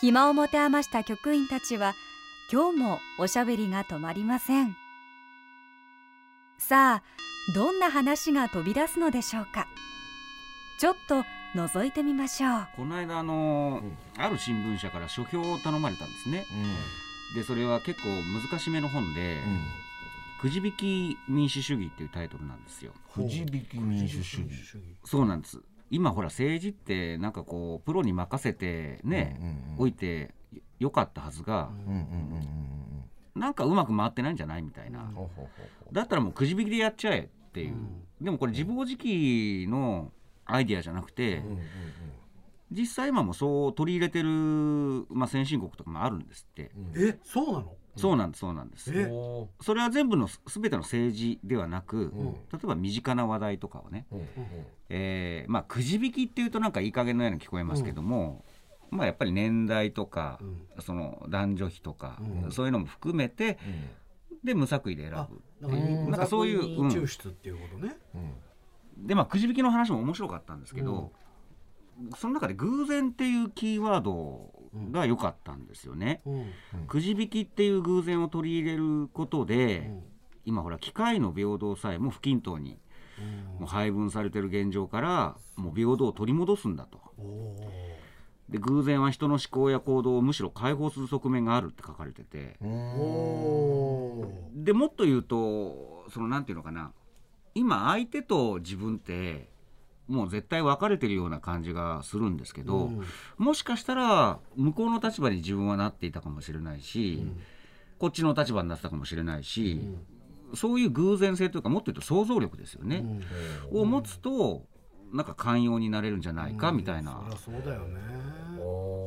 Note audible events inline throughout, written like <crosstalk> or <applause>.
暇を持て余した局員たちは今日もおしゃべりが止まりません。さあどんな話が飛び出すのでしょうか。ちょっと覗いてみましょう。この間あのーある新聞社から書評を頼まれたんですね。でそれは結構難しめの本で「くじ引き民主主義」っていうタイトルなんですよ。くじ引き民主主義。そうなんです今ほら政治ってなんかこうプロに任せてね、おいてよかったはずが、うんうんうんうん。なんかうまく回ってないんじゃないみたいな、だったらもうくじ引きでやっちゃえっていう、でもこれ自暴自棄のアイディアじゃなくて、うんうん。実際今もそう取り入れてる、まあ、先進国とかもあるんですって、えそうなの？そうなんですそうなんです。え？それは全部の全ての政治ではなく、ん。例えば身近な話題とかをね、えーまあくじ引きっていうとなんかいい加減のように聞こえますけども、まあやっぱり年代とか、その男女比とか、そういうのも含めて、で無作為で選あぶなんかそういうっていうことね、でまあくじ引きの話も面白かったんですけど、その中で偶然っていうキーワードが良かったんですよね。うん。くじ引きっていう偶然を取り入れることで、今ほら機械の平等さえも不均等にもう配分されてる現状からもう平等を取り戻すんだと。で偶然は人の思考や行動をむしろ解放する側面があるって書かれてて、おでもっと言うとそのなんていうのかな。今相手と自分ってもう絶対分かれてるような感じがするんですけど、もしかしたら向こうの立場に自分はなっていたかもしれないし、こっちの立場になってたかもしれないし、そういう偶然性というかもっと言うと想像力ですよね、を持つとなんか寛容になれるんじゃないかみたいな。そそうだよね。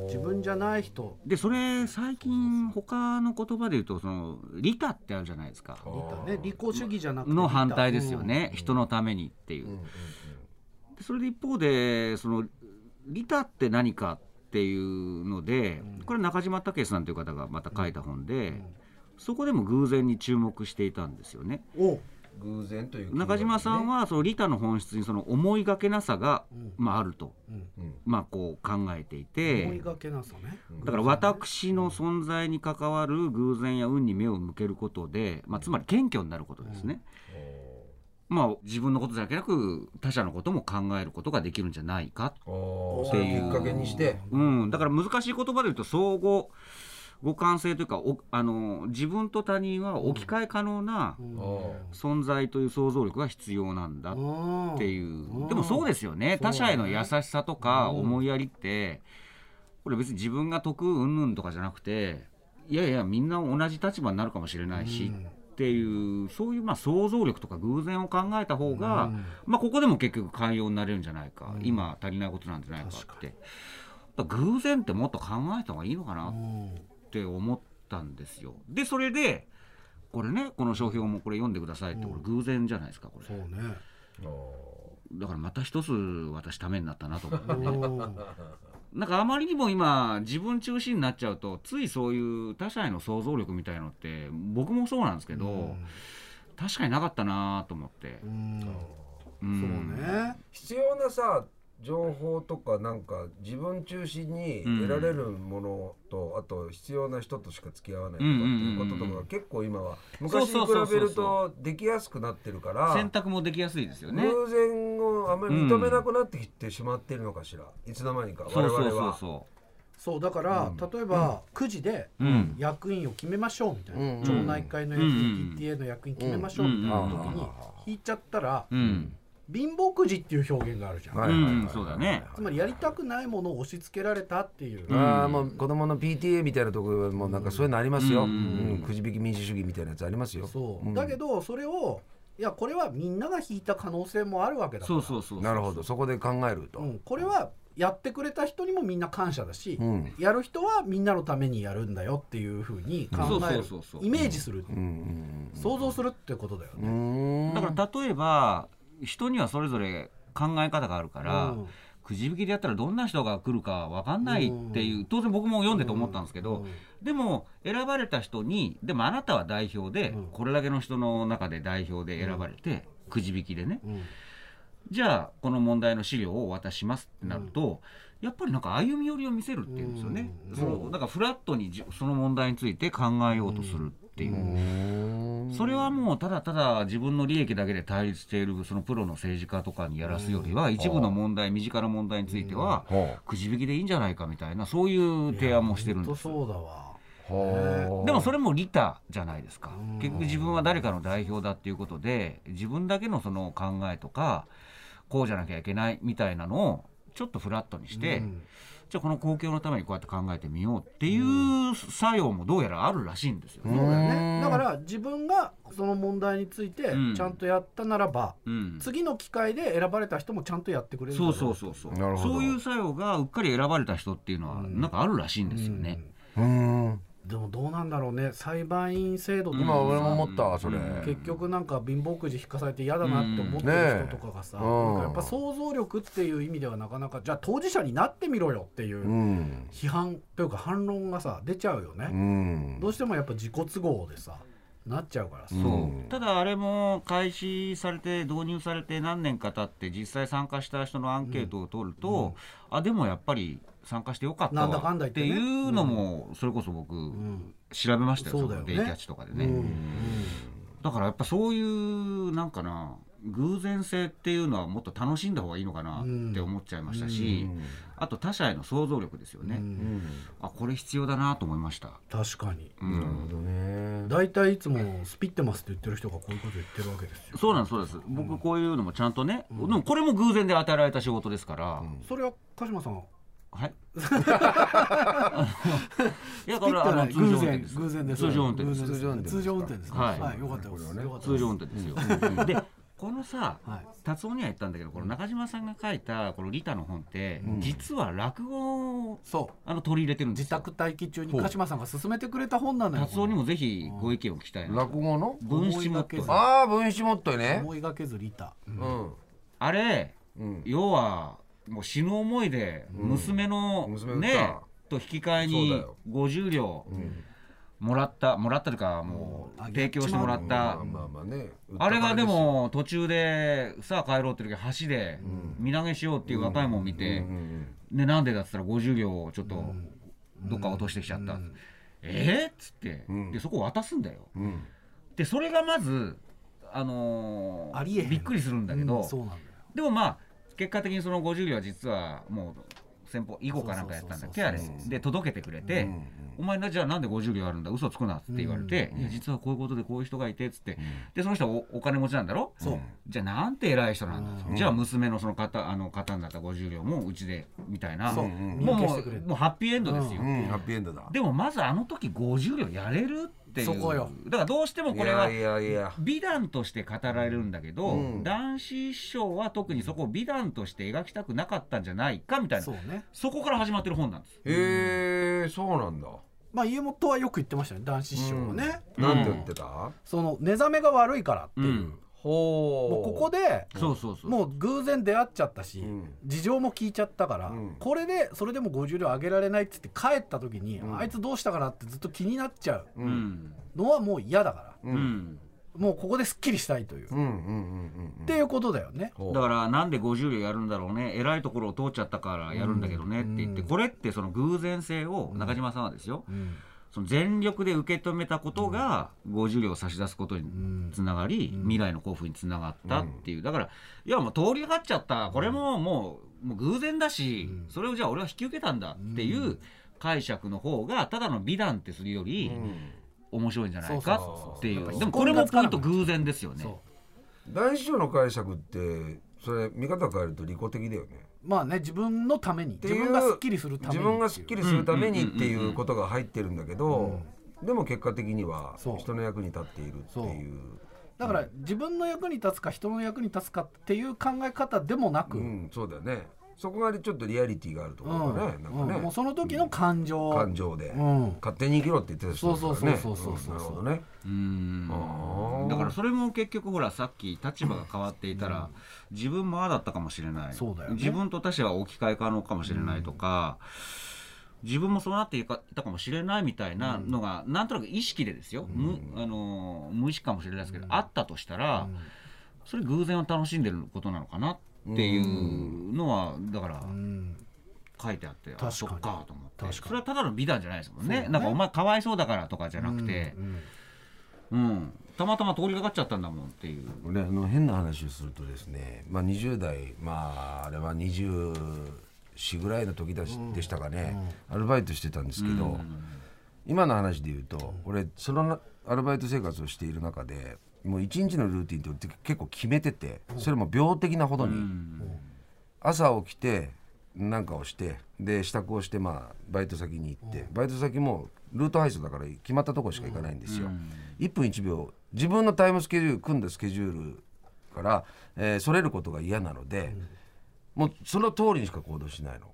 自分じゃない人。でそれ最近他の言葉で言うとその利他ってあるじゃないですか。利他ね。利己主義じゃなくての反対ですよね、人のためにっていう、でそれで一方でその利他って何かっていうので、これ中島武さんという方がまた書いた本で、そこでも偶然に注目していたんですよね。お。偶然という中島さんはその利他の本質にその思いがけなさが、まあ、あると、まあ、こう考えていて。思いがけなさね。だから私の存在に関わる偶然や運に目を向けることで、まあ、つまり謙虚になることですね。まあ、自分のことだけなく他者のことも考えることができるんじゃないかおっていう。きっかけにして。うん、だから難しい言葉で言うと相互互換性というかおあの自分と他人は置き換え可能な存在という想像力が必要なんだっていう。でもそうですよね。他者への優しさとか思いやりってこれ別に自分が得うんぬんとかじゃなくていやいやみんな同じ立場になるかもしれないし。っていうそういうまあ想像力とか偶然を考えた方が、まあここでも結局寛容になれるんじゃないか、今足りないことなんじゃないかって。やっぱ偶然ってもっと考えた方がいいのかなって思ったんですよ。でそれでこれねこの書評もこれ読んでくださいってこれ偶然じゃないですかこれ。そうね。だからまた一つ私ためになったなと思って。ね。なんかあまりにも今自分中心になっちゃうとついそういう他者への想像力みたいのって僕もそうなんですけど、確かになかったなと思って。うん。うん。そうね。必要なさ情報とかなんか自分中心に得られるものと、あと必要な人としか付き合わないとかっていうこととかが結構今は昔に比べるとできやすくなってるから選択もできやすいですよね。偶然をあまり認めなくなってきてしまっているのかしら、いつの間にか我々そうそうそうは。そそうだから、例えば、くじでう。うん。役員を決めましょうみたいな、うん町内会の役員、うん PTA の役員決めましょうみたいな時に引いちゃったら、うん。貧乏くじっていう表現があるじゃん、はいうん。そうだね。つまりやりたくないものを押し付けられたっていう、ああもう子供の PTA みたいなところもなんかそういうのありますよ、うん。うん。くじ引き民主主義みたいなやつありますよ。そう、ん。だけどそれをいやこれはみんなが引いた可能性もあるわけだから。そうそうそう。なるほどそこで考えると、うん、これはやってくれた人にもみんな感謝だし、うん。やる人はみんなのためにやるんだよっていうふうに考えるそうそうそうそう。イメージする、うん。想像するってことだようね。ん。だから例えば人にはそれぞれ考え方があるから、うん。くじ引きでやったらどんな人が来るか分かんないっていう、当然僕も読んでて思ったんですけど、でも選ばれた人にでもあなたは代表で、うん。これだけの人の中で代表で選ばれて、くじ引きでね。うん。じゃあこの問題の資料をお渡ししますってなると、やっぱりなんか歩み寄りを見せるっていうんですよね、うん。そうなんかフラットにじその問題について考えようとするっていう。それはもうただただ自分の利益だけで対立しているそのプロの政治家とかにやらすよりは一部の問題身近な問題についてははくじ引きでいいんじゃないかみたいなそういう提案もしてるんです。そうだわ。でもそれも利他じゃないですか。うん。結局自分は誰かの代表だっていうことで自分だけのその考えとかこうじゃなきゃいけないみたいなのをちょっとフラットにして、うんじゃあこの公共のためにこうやって考えてみようっていう作用もどうやらあるらしいんですよね。そうだよね。だから自分がその問題についてうん。ちゃんとやったならば、うん。次の機会で選ばれた人もちゃんとやってくれるそうそうそうそう。なるほど。そういう作用がうっかり選ばれた人っていうのはなんかあるらしいんですよね。うんでもどうなんだろうね。裁判員制度とか今俺も思ったわそれ。うん結局なんか貧乏くじ引かされて嫌だなって思ってる人とかがさ、うん。ねえ。なんかやっぱ想像力っていう意味ではなかなかじゃあ当事者になってみろよっていううん。批判というか反論がさ出ちゃうよね、うん。どうしてもやっぱ自己都合でさなっちゃうからさ、そう。ただあれも開始されて導入されて何年か経って実際参加した人のアンケートを取ると、あでもやっぱり参加してよかったなんだかわってんだ言ってね。いうのもそれこそ僕ん。調べましたよ、そうだよね。そのデイキャッチとかでね、うん。だからやっぱそういうなんかな偶然性っていうのはもっと楽しんだ方がいいのかなって思っちゃいましたし、あと他者への想像力ですよね、あこれ必要だなと思いました、確かに。うん。なるほどね。大体いつもスピってますって言ってる人がこういうこと言ってるわけですよ。そうなんですそうです。僕こういうのもちゃんとね、でもこれも偶然で与えられた仕事ですから、それは鹿島さんはい。<laughs> いやスピってない通常運偶然転です。偶然です通常運転です。通常運転ですはい。はいよかったです。よかった通常運転ですよ。でこのさ、はい。達夫には言ったんだけどこの中島さんが書いたこのリタの本って、実は落語をそう。あの取り入れてるんです自よ宅待機中に鹿島さんが勧めてくれた本なのよ。達夫にもぜひご意見を聞きたいな落語の？分子モットーああ分子モットーね。思いがけずリタ。うん。あれうん。要はもう死ぬ思いで娘の、ねと引き換えによ。50両もらったもらったというかもう提供してもらった。まあれがでも途中でさあ帰ろうって時橋で身投げしようっていう若いもん見て、でなんでだっつったら50両をちょっとどっか落としてきちゃった、えーっつって、ん。でそこ渡すんだよ。うん。でそれがまずあのーありえへん。びっくりするんだけど、うんそうなんだよ。でもまあ結果的にその50両は実はもう先方以後かなんかやったんだっけあれ。で届けてくれて、お前なじゃあなんで50両あるんだ？嘘つくなって言われて、いや実はこういうことでこういう人がいてっつって、でその人はおお金持ちなんだろ？そう。じゃあなんて偉い人なんだ？と、じゃあ娘のその方あの方になった50両もうちでみたいな。もうもうハッピーエンドですよ、うん。ハッピーエンドだ。でもまずあの時50両やれるっていう。そこよ。だからどうしてもこれはいやいやいや。美談として語られるんだけど、うん。男子師匠は特にそこを美談として描きたくなかったんじゃないかみたいな。そうね。そこから始まってる本なんです。へえそうなんだ。まあ家元はよく言ってましたね男子師匠はね。なんて言ってた？その寝覚めが悪いからっていう。うん。ほもうここでそうそうそう。もう偶然出会っちゃったし、ん。事情も聞いちゃったから、うん。これでそれでも50両あげられないっつって帰った時に、あいつどうしたかなってずっと気になっちゃう。う、ん。のはもう嫌だから、うん。もうここですっきりしたいという、うんうんうんうんっていうことだよね。だからなんで50両やるんだろうね。偉いところを通っちゃったからやるんだけどねって言って、これってその偶然性を中島さんはですよ、うんその全力で受け止めたことが50両差し出すことにつながり、未来の交付につながったっていう。だからいやもう通りがかっちゃった。これももうもう偶然だし、それをじゃあ俺は引き受けたんだっていう解釈の方がただの美談ってするより面白いんじゃないかっていう。でもこれもポイント偶然ですよね。大師匠の解釈ってそれ見方変えると利己的だよねまあね自分のために自分がすっきりするために自分がすっきりするためにっていうことが入ってるんだけどでも結果的には人の役に立っているっていう。だから自分の役に立つか人の役に立つかっていう考え方でもなく、うんそうだよねそこがちょっとリアリティがあるところがね、なんかね、もうその時の感情、感情で、うん。勝手に生きろって言ってた人だからね。そうそうそうそうそううん。なるほどね。うん。だからそれも結局ほらさっき立場が変わっていたら、自分もああだったかもしれない。そうだよね。自分と他者は置き換え可能かもしれないとか、自分もそうなっていたかもしれないみたいなのが、なんとなく意識でですよ、無あのー無意識かもしれないですけど、あったとしたら、それ偶然を楽しんでることなのかなっていうのはだからうん。書いてあって、かにあそっかと思って。確かに。それはただの美談じゃないですもんね。ね。なんかお前かわいそうだからとかじゃなくて。うんうん、たまたま通りかかっちゃったんだもんっていう。俺あの変な話をするとですね、まあ、20代まああれは24ぐらいの時だし、でしたかね、アルバイトしてたんですけど、今の話で言うと、俺そのなアルバイト生活をしている中でもう一日のルーティンって結構決めててそれも病的なほどに、朝起きてなんかをしてで支度をしてまあバイト先に行って、バイト先もルート配送だから決まったとこしか行かないんですよ、1分1秒自分のタイムスケジュール組んだスケジュールから、えー、それることが嫌なので、もうその通りにしか行動しないの。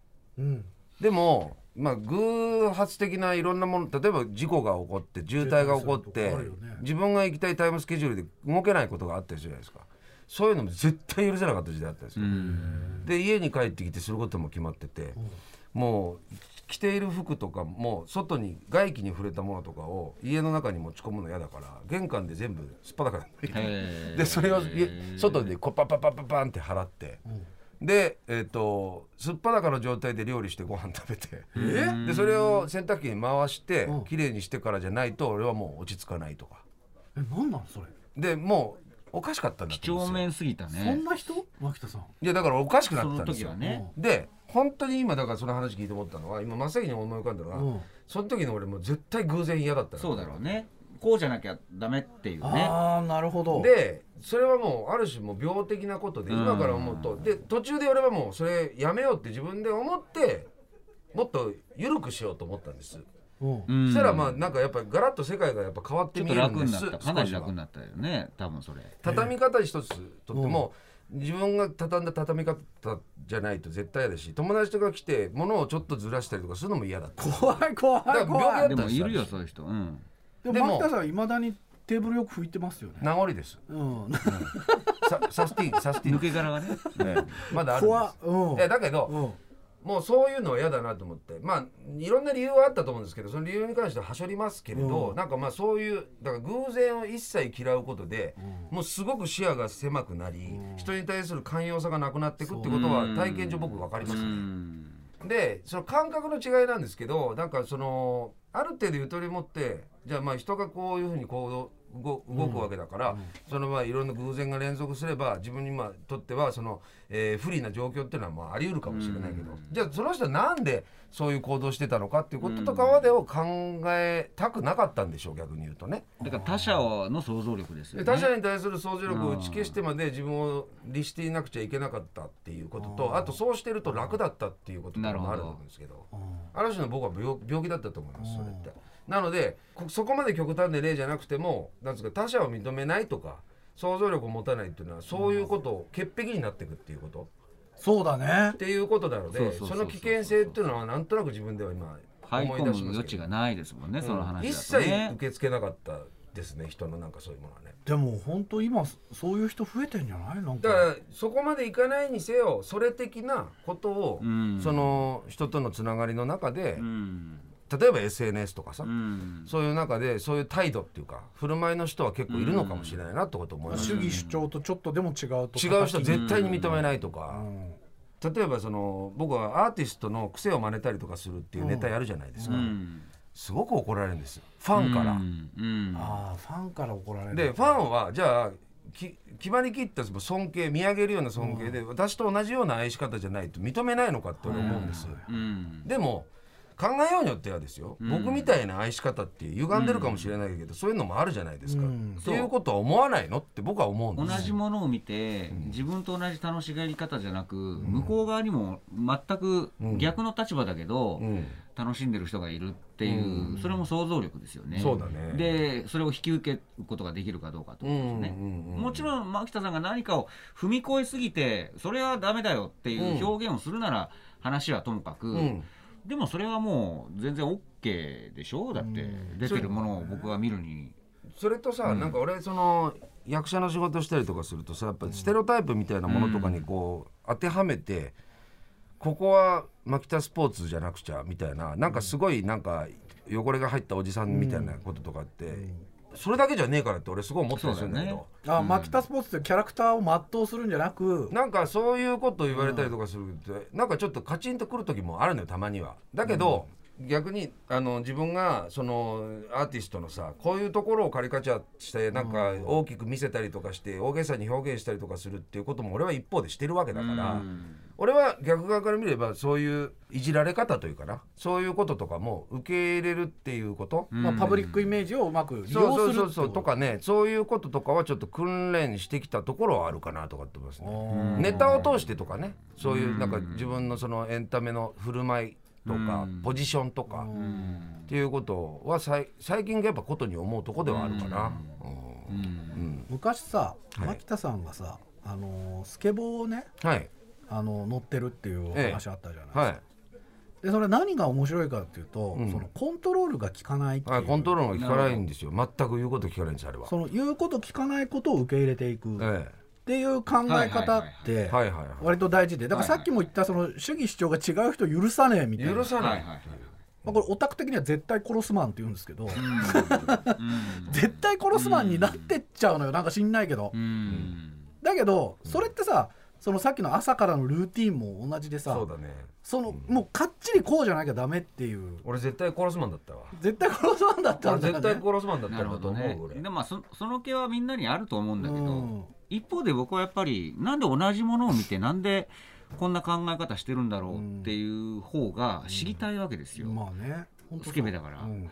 うんでも、まあ、偶発的ないろんなもの例えば事故が起こって渋滞が起こって、自分が行きたいタイムスケジュールで動けないことがあったりするじゃないですか。そういうのも絶対許せなかった時代あったんですよ、で家に帰ってきてすることも決まってて、もう着ている服とかも外に外気に触れたものとかを家の中に持ち込むの嫌だから玄関で全部すっぱだかにへー。でそれを家外でこうパッパッパッパッパンって払って、で、えー、とすっぱだかの状態で料理してご飯食べて、でそれを洗濯機に回してうん。きれいにしてからじゃないと俺はもう落ち着かないとか。えなんなのそれ？でもうおかしかったんだ几と思うんですよ帳面すぎたそねんな人？牧田さん。いやだからおかしくなってたんですよ。時はね。で本当に今だからその話聞いて思ったのは今真っ先に思い浮かんだのが、うん。その時の俺もう絶対偶然嫌だったのそうだろうねこうじゃなきゃダメっていうね。ああなるほど。でそれはもうある種もう病的なことでうん。今から思うと。で途中で俺はもうそれやめようって自分で思ってもっと緩くしようと思ったんです、そしたらまあなんかやっぱりガラッと世界がやっぱ変わって見えるんで楽になすった。かなり楽になったよね多分それ。畳み方一つとっても、自分が畳んだ畳み方じゃないと絶対嫌だし友達とか来て物をちょっとずらしたりとかするのも嫌だ怖い怖い怖い。でもいるよそういう人。うんででもも牧田さんいまだにテーブルよく拭いてますよね。名残です。うん。ササスティンサスティン。抜け殻がね。まだあるんです。うん。いやだけど、うん。もうそういうのは嫌だなと思って。まあいろんな理由はあったと思うんですけどその理由に関してははしょりますけれど、うん。なんかまあそういうだから偶然を一切嫌うことで、もうすごく視野が狭くなり、人に対する寛容さがなくなっていくってことは体験上僕分かりますうね。ん。でその感覚の違いなんですけどなんかそのある程度ゆとり持ってじゃあまあ人がこういうふうに行動動動くわけだから、そのまあいろんな偶然が連続すれば自分にまあとってはその、えー不利な状況っていうのはまああり得るかもしれないけど、じゃあその人はなんでそういう行動してたのかっていうこととかまでを考えたくなかったんでしょう逆に言うとね。だから他者の想像力ですよね。で他者に対する想像力を打ち消してまで自分を律していなくちゃいけなかったっていうこととあとそうしてると楽だったっていうこともあると思うんですけど。ある種の僕は病病気だったと思いますそれって。なのでこそこまで極端で例じゃなくてもなんですか他者を認めないとか想像力を持たないっていうのはそういうことを潔癖になっていくっていうこと。そうだね。っていうことなのでその危険性っていうのはなんとなく自分では今思い出します余地がないですもんね、その話ね。一切受け付けなかったですね人のなんかそういうものはね。でも本当今そういう人増えてんじゃない？なんか。だからそこまでいかないにせよそれ的なことを、うん。その人とのつながりの中で、うん例えば SNS とかさ、うん。そういう中でそういう態度っていうか振る舞いの人は結構いるのかもしれないなってこと思います、主義主張とちょっとでも違うと違う人絶対に認めないとか、うん。例えばその僕はアーティストの癖を真似たりとかするっていうネタやるじゃないですか、うん。すごく怒られるんですよ。ファンから。うん。うん。ああファンから怒られる。でファンはじゃあき決まりきった尊敬見上げるような尊敬で、私と同じような愛し方じゃないと認めないのかって俺思うんです、うん。でも考えようによってはですよ、僕みたいな愛し方って歪んでるかもしれないけど、そういうのもあるじゃないですか、っていうことは思わないの？って僕は思うん同です。じものを見て、自分と同じ楽しがり方じゃなく、向こう側にも全く逆の立場だけど、ん。楽しんでる人がいるっていう、それも想像力ですよね。そうだね。でそれを引き受けることができるかどうかってことですね。うんうんうんもちろん牧田さんが何かを踏み越えすぎてそれはダメだよっていう表現をするなら話はともかく、んでもそれはもう全然 OK でしょ？だって出てるものを僕が見るに。それとさ、なんか俺その役者の仕事したりとかするとさやっぱステレオタイプみたいなものとかにこう当てはめて、ここは牧田スポーツじゃなくちゃみたいななんかすごいなんか汚れが入ったおじさんみたいなこととかって、それだけじゃねえからって俺すごい思ってたんだけど。あ、マキタスポーツってキャラクターを全うするんじゃなくなんかそういうことを言われたりとかすると、なんかちょっとカチンとくる時もあるのよたまには。だけど、逆にあの自分がそのアーティストのさこういうところをカリカチャーしてなんか大きく見せたりとかして大げさに表現したりとかするっていうことも俺は一方でしてるわけだから、俺は逆側から見ればそういういじられ方というかなそういうこととかも受け入れるっていうこと、まあ、パブリックイメージをうまく利そう用するそうそうとかねそういうこととかはちょっと訓練してきたところはあるかなとかって思いますねネタを通してとかねそういうなんか自分のそのエンタメの振る舞いとかポジションとか。っていうことはさい最近がやっぱことに思うとこではあるかな。うん。昔さはい。牧田さんがさ、あのースケボーをねはい。あの乗ってるっていうお話あったじゃないですか、はい。でそれ何が面白いかっていうと、ん。そのコントロールが効かないっていう、はいコントロールが効かないんですよ。全く言うこと聞かないんですあれは。その言うこと聞かないことを受け入れていく。っえていう考え方って割と大事で。だからさっきも言ったその主義主張が違う人許さねえみたいな。許さない、まあ、これオタク的には絶対殺すマンって言うんですけど、<laughs> 絶対殺すマンになってっちゃうのよ。なんか知んないけど、うん。だけどそれってさそのさっきの朝からのルーティンも同じでさそうだね。そのもうかっちりこうじゃなきゃダメっていう。俺絶対殺すマンだったわ。絶対殺すマンだったんだよね。俺絶対殺すマンだったなんるだと思ほどねう俺。でもまあそその気はみんなにあると思うんだけど、うん一方で僕はやっぱりなんで同じものを見てなんでこんな考え方してるんだろうっていう方が知りたいわけですよ、まあね。スケベだから。うん。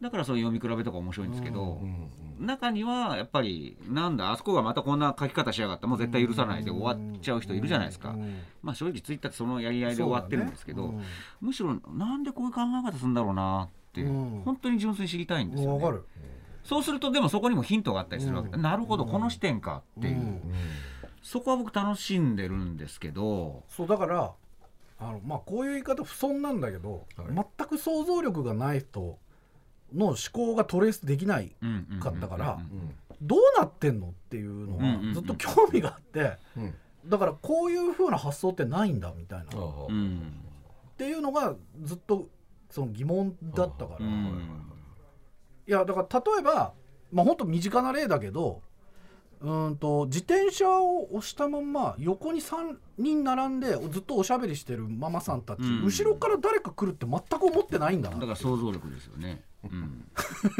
だからそういう読み比べとか面白いんですけど、中にはやっぱりなんだあそこがまたこんな書き方しやがったもう絶対許さないで終わっちゃう人いるじゃないですか、うんまあ正直ツイッターってそのやり合いで終わってるんですけど、むしろなんでこういう考え方するんだろうなって、うん。本当に純粋に知りたいんですよ、ね、わかるそうするとでもそこにもヒントがあったりするわけ。で、なるほどこの視点かっていう、うん。そこは僕楽しんでるんですけど。そうだからあのまあこういう言い方不損なんだけど、全く想像力がない人の思考がトレースできないうんうんかったからうん。どうなってんのっていうのうんうんうん。はずっと興味があって、うん。だからこういう風な発想ってないんだみたいな、っうん。うんていうのがずっとその疑問だったから、いうんやだから例えばまあ本当身近な例だけどうーんと自転車を押したまんま横に3人並んでずっとおしゃべりしてるママさんたち、うん。後ろから誰か来るって全く思ってないんだなだから想像力ですよね、うん、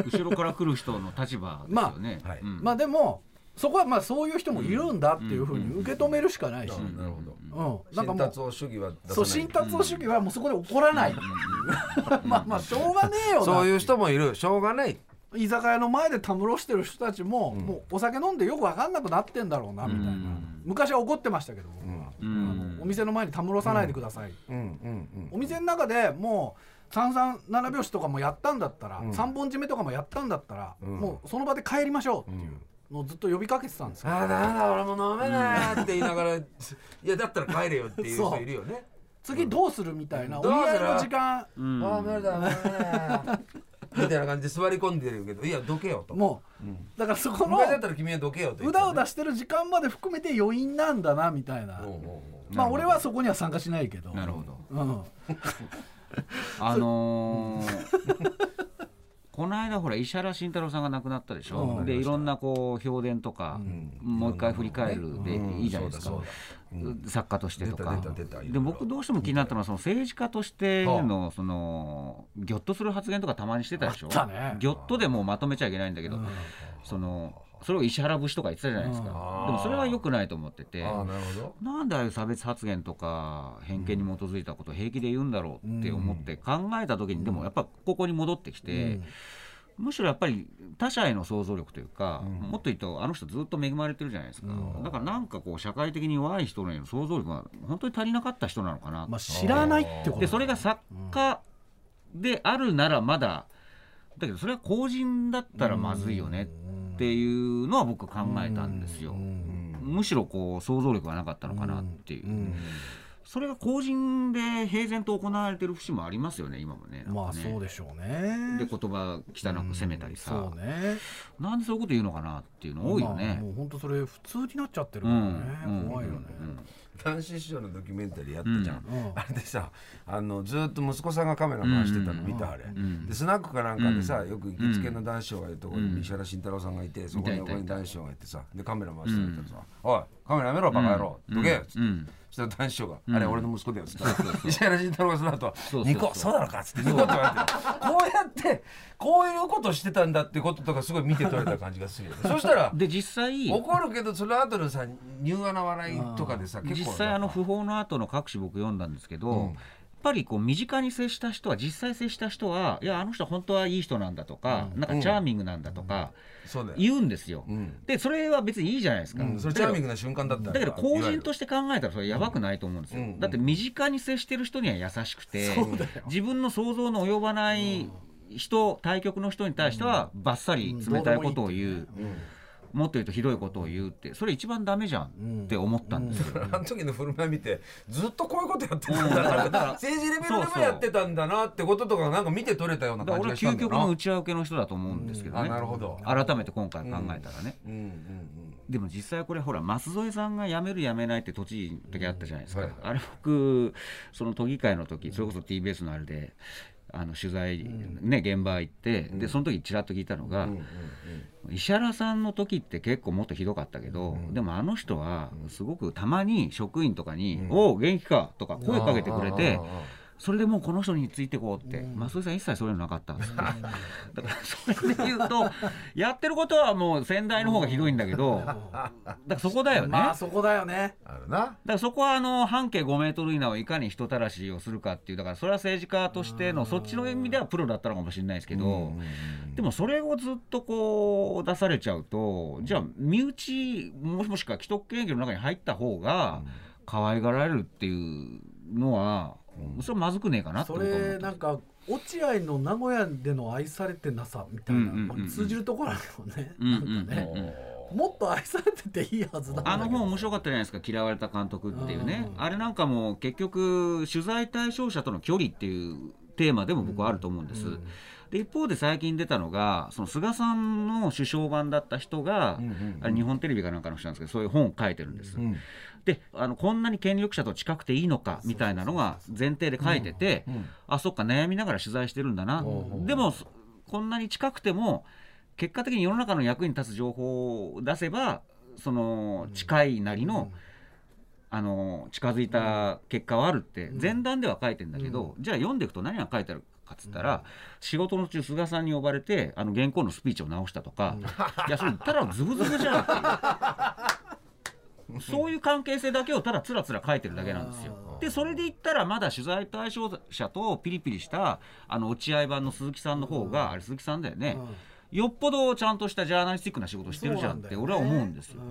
後ろから来る人の立場ですよね、まあはい。うん。まあでもそこはまあそういう人もいるんだっていうふうに受け止めるしかないし、なるほど。うん、なんか新もう達夫主義はそう新達夫主義はもうそこで怒らない。<laughs> まあまあしょうがねえよなそういう人もいる。しょうがない。居酒屋の前でたむろしてる人たちも、もうお酒飲んでよく分かんなくなってんだろうなみたいな、うん昔は怒ってましたけど。僕は、うんあのお店の前にたむろさないでください、うんうんお店の中でもう三三七拍子とかもやったんだったら、三本締めとかもやったんだったら、もうその場で帰りましょうっていうのをずっと呼びかけてたんですよ、ああだめだ俺も飲めないって言いながら <laughs> いやだったら帰れよっていう人いるよね。次どうするみたいな、どうする？お見合いの時間。うん。ああ無理だ無理だ。みたいな感じで座り込んでるけどいやどけよと。もう、だからそこの昔だったら君はどけよと言うだうだしてる時間まで含めて余韻なんだなみたいな、まあ俺はそこには参加しないけど。なるほど。うん、<laughs> あのー <laughs> この間ほら石原慎太郎さんが亡くなったでしょ、うん。でいろんなこう評伝とか、もう一回振り返るでいいじゃないですか、そうだ作家としてとか。で僕どうしても気になったのはその政治家としてのそのギョッとする発言とかたまにしてたでしょ？ね。ギョッとでもうまとめちゃいけないんだけど、そのそれを石原節とか言ってたじゃないですか。でもそれは良くないと思ってて。なるほど。なんでああいう差別発言とか偏見に基づいたことを平気で言うんだろうって思って考えた時にでもやっぱここに戻ってきて、むしろやっぱり他者への想像力というか、もっと言うとあの人ずっと恵まれてるじゃないですか、だからなんかこう社会的に弱い人への想像力が本当に足りなかった人なのかな。まあ知らないってことでそれが作家であるならまだだけどそれは公人だったらまずいよねっていうのは僕考えたんですよ。むしろこう想像力がなかったのかなっていう、それが公人で平然と行われてる節もありますよね今もね。まあそうででしょうね。で言葉汚く責めたりさ、そうね。なんでそういうこと言うのかなっていうの多いよね。まあ、もう本当それ普通になっちゃってるからうんね、怖いよね、男子師匠のドキュメンタリーやったじゃん、うんあれでさあのずっと息子さんがカメラ回してたの見たあれ、でスナックかなんかでさよく行きつけの男子師匠がいるところに石原慎太郎さんがいてそこの横に男子師匠がいてさでカメラ回してたらさ「おいカメラやめろバカ野郎どけ!」っつって。うんそしたら男子が「あれ俺の息子だよ」っつって。石原慎太郎がその後ニコそうなのか」っつってニコって。言われてこうやってこういうことしてたんだってこととかすごい見て取れた感じがするよね。<laughs> そしたらで実際怒るけどその後のさ柔和な笑いとかでさ結構実際あの訃報の後の各紙僕読んだんですけど、ぱりこう身近に接した人は実際接した人はいやあの人本当はいい人なんだとか、なんかチャーミングなんだとか言うんですよ、うん。でそれは別にいいじゃないですか、うん、それチャーミングな瞬間だっただけど公人として考えたらそれやばくないと思うんですよ、うん。だって身近に接してる人には優しくて、自分の想像の及ばない人、対局の人に対してはバッサリ冷たいことを言う、もっと言うとひどいことを言うってそれ一番ダメじゃんって思ったんですよ、あの時の振る舞い見てずっとこういうことやってたんだな政治レベルでもやってたんだなってこととかなんか見て取れたような感じ俺は究極のがしたんだよな。内輪受けの人だと思うんですけどあね、なるほど。改めて今回考えたらね、うん。うん。でも実際これほら舛添さんが辞める辞めないって都知事の時あったじゃないですか、うんはい。あれ僕その都議会の時それこそ TBS のあれであの取材、ね現場行って、でその時ちらっと聞いたのが、石原さんの時って結構もっとひどかったけど、でもあの人はすごくたまに職員とかに「おお元気か」とか声かけてくれて。それでもうこの人についてこうって、増井さん一切そういうのなかった。ん。で <laughs> すだからそれで言うとやってることはもう先代の方がひどいんだけどだからそこだよね、まあそこだよね。あるな。だからそこはあの半径5メートル以内をいかに人たらしをするかっていうだからそれは政治家としてのそっちの意味ではプロだったのかもしれないですけど、でもそれをずっとこう出されちゃうとじゃあ身内もしもしくは既得権益の中に入った方が可愛がられるっていうのは、それはまずくねえかなってそれなんか落合の名古屋での愛されてなさみたいな、うんうんうんうん。まあ通じるところあるよね、うんうんなんかね、うんうんもっと愛されてていいはずだあの本面白かったじゃないですか「嫌われた監督」っていうね。あれなんかも結局取材対象者との距離っていうテーマでも僕はあると思うんです。で一方で最近出たのがその菅さんの首相版だった人が、あれ日本テレビかなんかの人なんですけどそういう本を書いてるんです。であのこんなに権力者と近くていいのかみたいなのが前提で書いてて、あそっか悩みながら取材してるんだな、でもそこんなに近くても結果的に世の中の役に立つ情報を出せばその近いなりの、あの近づいた結果はあるって前段では書いてんだけど、じゃあ読んでいくと何が書いてあるかっつったら、仕事の中菅さんに呼ばれてあの原稿のスピーチを直したとか、いやそれただズブズブじゃんそういう関係性だけをただつらつら書いてるだけなんですよ。でそれで言ったらまだ取材対象者とピリピリしたあの落合版の鈴木さんの方が、あれ鈴木さんだよね、よっぽどちゃんとしたジャーナリスティックな仕事してるじゃんって俺は思うんですよ。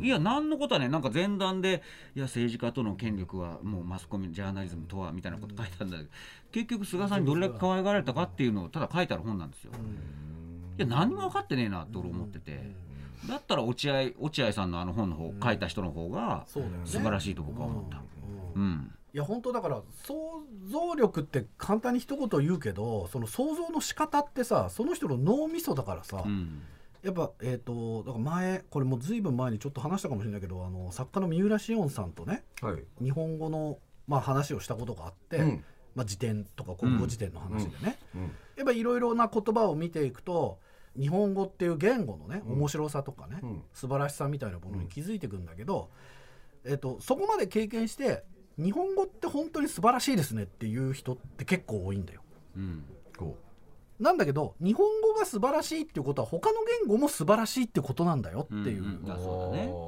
いや何のことはねなんか前段でいや政治家との権力はもうマスコミジャーナリズムとはみたいなこと書いてあるんだけど結局菅さんにどれだけ可愛がられたかっていうのをただ書いてある本なんですよ。いや何も分かってねえなって俺思っててだったら落合落合さんのあの本の方書いた人の方が素晴らしいと僕は思った。うんいや本当だから想像力って簡単に一言言うけどその想像の仕方ってさその人の脳みそだからさ、うん。やっぱえっ、とだから前これもうずいぶん前にちょっと話したかもしれないけどあの作家の三浦紫音さんとねはい。日本語の、まあ、話をしたことがあって、うん。まあ、辞典とか国語辞典の話でね、うん。やっぱいろいろな言葉を見ていくと日本語っていう言語のね面白さとかね、うん。素晴らしさみたいなものに気づいていくんだけど、えっとそこまで経験して日本語って本当に素晴らしいですねっていう人って結構多いんだよ。うん。こなんだけど日本語が素晴らしいっていうことは他の言語も素晴らしいってことなんだよっていう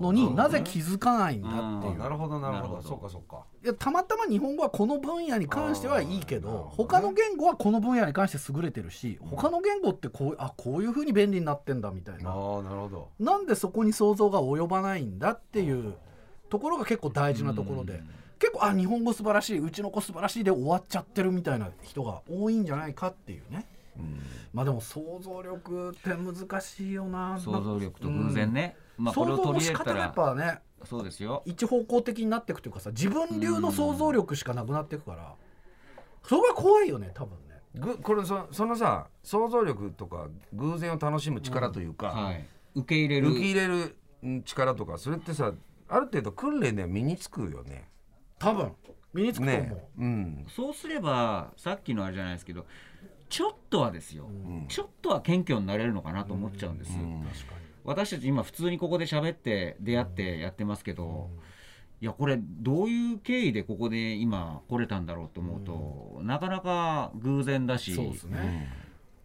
のになぜ気づかないんだっていう。うん。なるほどなるほど。そうかそうか。いやたまたま日本語はこの分野に関してはいいけど他の言語はこの分野に関して優れてるし他の言語ってこうあこういうふうに便利になってんだみたいな。ああなるほどなんでそこに想像が及ばないんだっていうところが結構大事なところで。結構あ日本語素晴らしいうちの子素晴らしいで終わっちゃってるみたいな人が多いんじゃないかっていうねまあでも想像力って難しいよな。想像力と偶然ね、まあこれ想像のを取り仕方がや入れたらっぱねそうですよ。一方向的になっていくというかさ自分流の想像力しかなくなっていくから。それが怖いよね多分ね。ぐこれそそのさ想像力とか偶然を楽しむ力というか、はい。受け入れる。受け入れるうん力とかそれってさある程度訓練では身につくよね。多分。身につくと思う、ねうん。そうすればさっきのあれじゃないですけどちょっとはですよ、ちょっとは謙虚になれるのかなと思っちゃうんです、私たち今普通にここで喋って出会ってやってますけど、いやこれどういう経緯でここで今来れたんだろうと思うと、なかなか偶然だし。そうですね、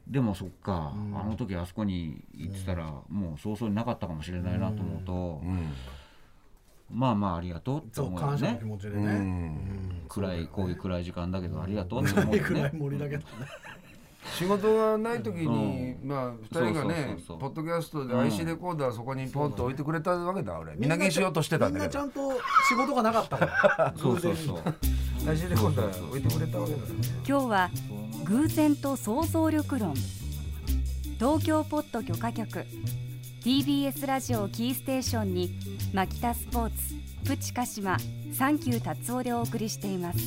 でもそっか、あの時あそこに行ってたら、もう早々になかったかもしれないなと思うと、まあまあありがとうって思うよね。感謝の気持ちでね、暗いこういう暗い時間だけどありがとうって思うよ <laughs> 暗いね。仕事がない時に、うまあ2人がねそうそうそうそう。ポッドキャストで IC レコーダーそこにポンと置いてくれたわけだ俺。みんなにしようとしてたんみんだけど。なちゃんと仕事がなかったから。そうそうそう IC レコーダー置いてくれたわけだよ今日は偶然と想像力論。東京ポッド許可局。TBS ラジオをキーステーションにマキタスポーツプチカシマサンキュー達夫でお送りしています